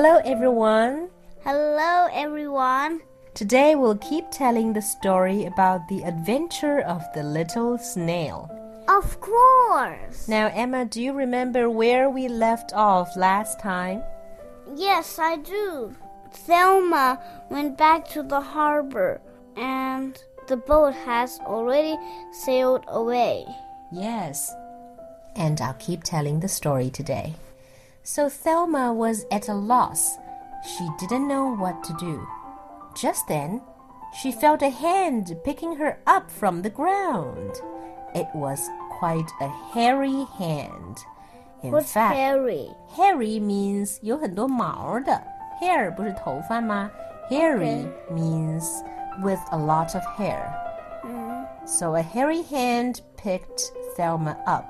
Hello, everyone. Hello, everyone. Today we'll keep telling the story about the adventure of the little snail. Of course. Now, Emma, do you remember where we left off last time? Yes, I do. Thelma went back to the harbor and the boat has already sailed away. Yes. And I'll keep telling the story today. So Thelma was at a loss. She didn't know what to do. Just then, she felt a hand picking her up from the ground. It was quite a hairy hand. In What's fact, hairy? hairy means 有很多毛的。hair 不是头发吗？hairy means with a lot of hair. So a hairy hand picked Thelma up.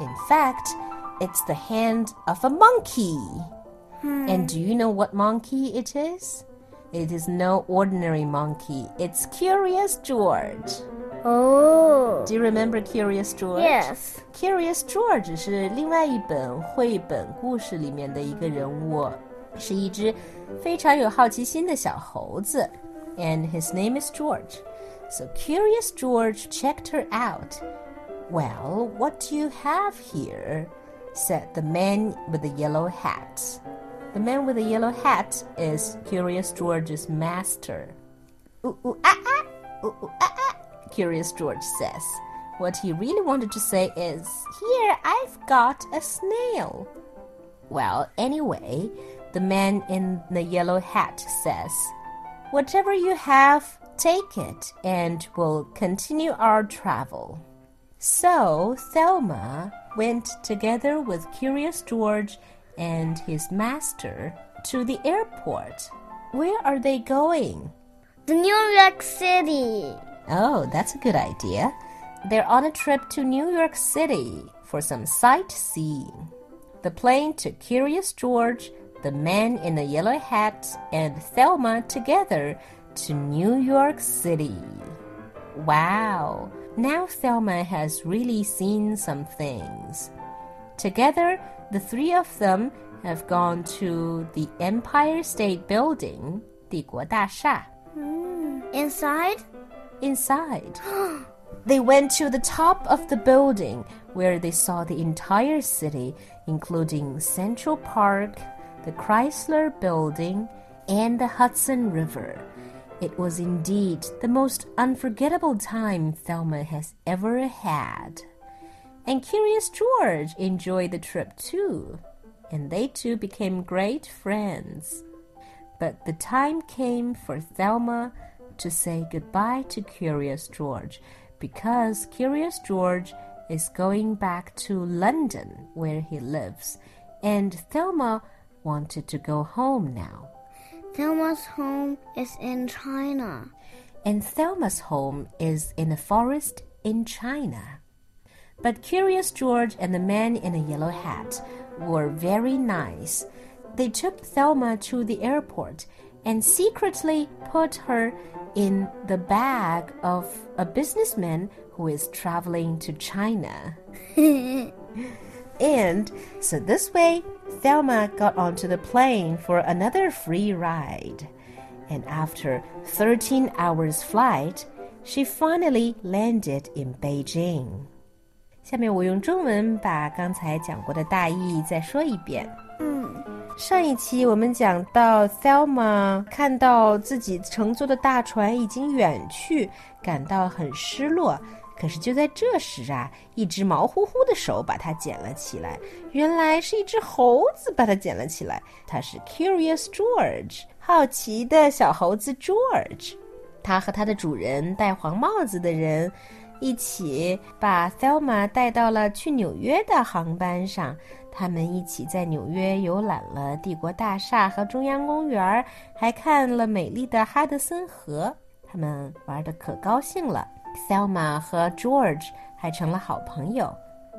In fact, it's the hand of a monkey. And do you know what monkey it is? It is no ordinary monkey. It's Curious George. Oh. Do you remember Curious George? Yes. Curious George 是另外一本绘本故事里面的一个人物，是一只非常有好奇心的小猴子，and his name is George. So Curious George checked her out. Well, what do you have here? Said the man with the yellow hat. The man with the yellow hat is Curious George's master. Ooh, ooh, ah, ah. Ooh, ooh, ah, ah. Curious George says. What he really wanted to say is, Here, I've got a snail. Well, anyway, the man in the yellow hat says, Whatever you have, take it, and we'll continue our travel. So Thelma went together with Curious George and his master to the airport. Where are they going? The New York City. Oh, that's a good idea. They're on a trip to New York City for some sightseeing. The plane took Curious George, the man in the yellow hat, and Thelma together to New York City. Wow! Now Thelma has really seen some things. Together, the three of them have gone to the Empire State Building, 帝国大厦. Inside? Inside, they went to the top of the building where they saw the entire city, including Central Park, the Chrysler Building, and the Hudson River. It was indeed the most unforgettable time Thelma has ever had. And Curious George enjoyed the trip too, and they two became great friends. But the time came for Thelma to say goodbye to Curious George because Curious George is going back to London where he lives, and Thelma wanted to go home now. Thelma's home is in China. And Thelma's home is in a forest in China. But Curious George and the man in a yellow hat were very nice. They took Thelma to the airport and secretly put her in the bag of a businessman who is traveling to China. and so this way, Thelma got onto the plane for another free ride. And after 13 hours flight, she finally landed in Beijing. 下面我用中文把刚才讲过的大意再说一遍。上一期我们讲到，Thelma 看到自己乘坐的大船已经远去，感到很失落。 可是就在这时啊，一只毛乎乎的手把它捡了起来。原来是一只猴子把它捡了起来。它是 Curious George，好奇的小猴子 George。他和他的主人戴黄帽子的人一起把 Thelma 带到了去纽约的航班上。他们一起在纽约游览了帝国大厦和中央公园，还看了美丽的哈德森河。他们玩的可高兴了。Thelma 和 George 还成了好朋友，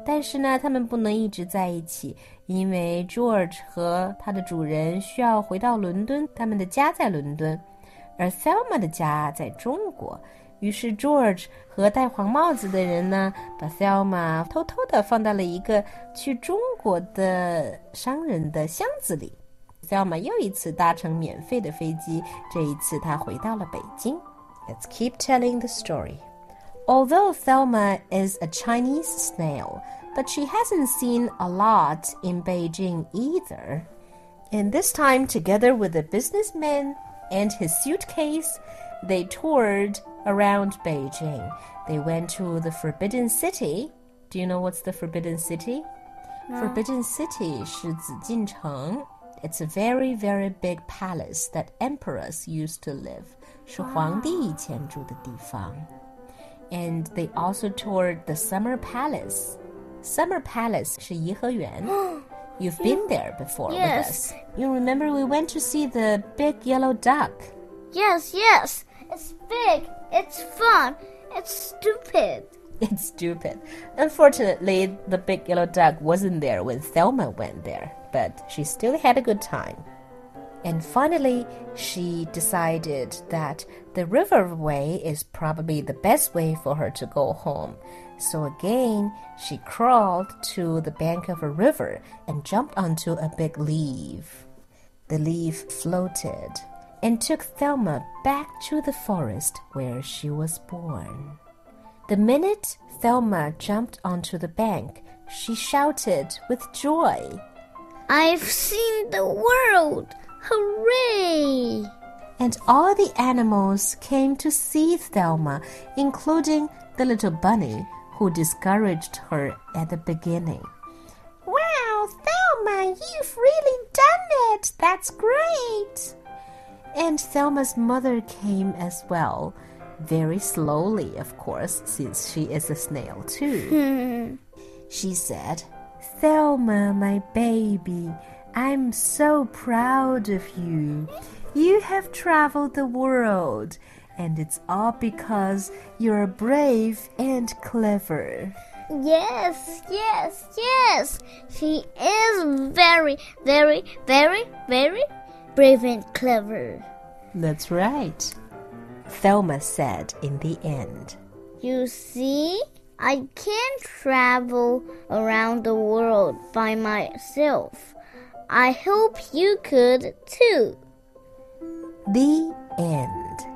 但是呢，他们不能一直在一起，因为 George 和他的主人需要回到伦敦，他们的家在伦敦，而 Thelma 的家在中国。于是 George 和戴黄帽子的人呢，把 Thelma 偷偷的放到了一个去中国的商人的箱子里。Thelma 又一次搭乘免费的飞机，这一次他回到了北京。Let's keep telling the story. Although Thelma is a Chinese snail, but she hasn't seen a lot in Beijing either. And this time, together with a businessman and his suitcase, they toured around Beijing. They went to the Forbidden City. Do you know what's the Forbidden City? No. Forbidden City 是紫禁城. It's a very, very big palace that emperors used to live. 是皇帝以前住的地方。 And they also toured the Summer Palace. Summer Palace 是颐和园。You've been there before yes. with us. You remember we went to see the big yellow duck. Yes, yes. It's big. It's fun. It's stupid. It's stupid. Unfortunately, the big yellow duck wasn't there when Thelma went there, but she still had a good time. And finally, she decided that the river way is probably the best way for her to go home. So again, she crawled to the bank of a river and jumped onto a big leaf. The leaf floated and took Thelma back to the forest where she was born. The minute Thelma jumped onto the bank, she shouted with joy, I've seen the world! Hooray! And all the animals came to see Thelma, including the little bunny who discouraged her at the beginning. Wow, Thelma, you've really done it! That's great! And Thelma's mother came as well, very slowly, of course, since she is a snail too. Hmm. she said, Thelma, my baby, I'm so proud of you. You have traveled the world, and it's all because you're brave and clever. Yes, yes, yes. She is very, very, very, very brave and clever. That's right. Thelma said in the end. You see, I can't travel around the world by myself. I hope you could too. The end.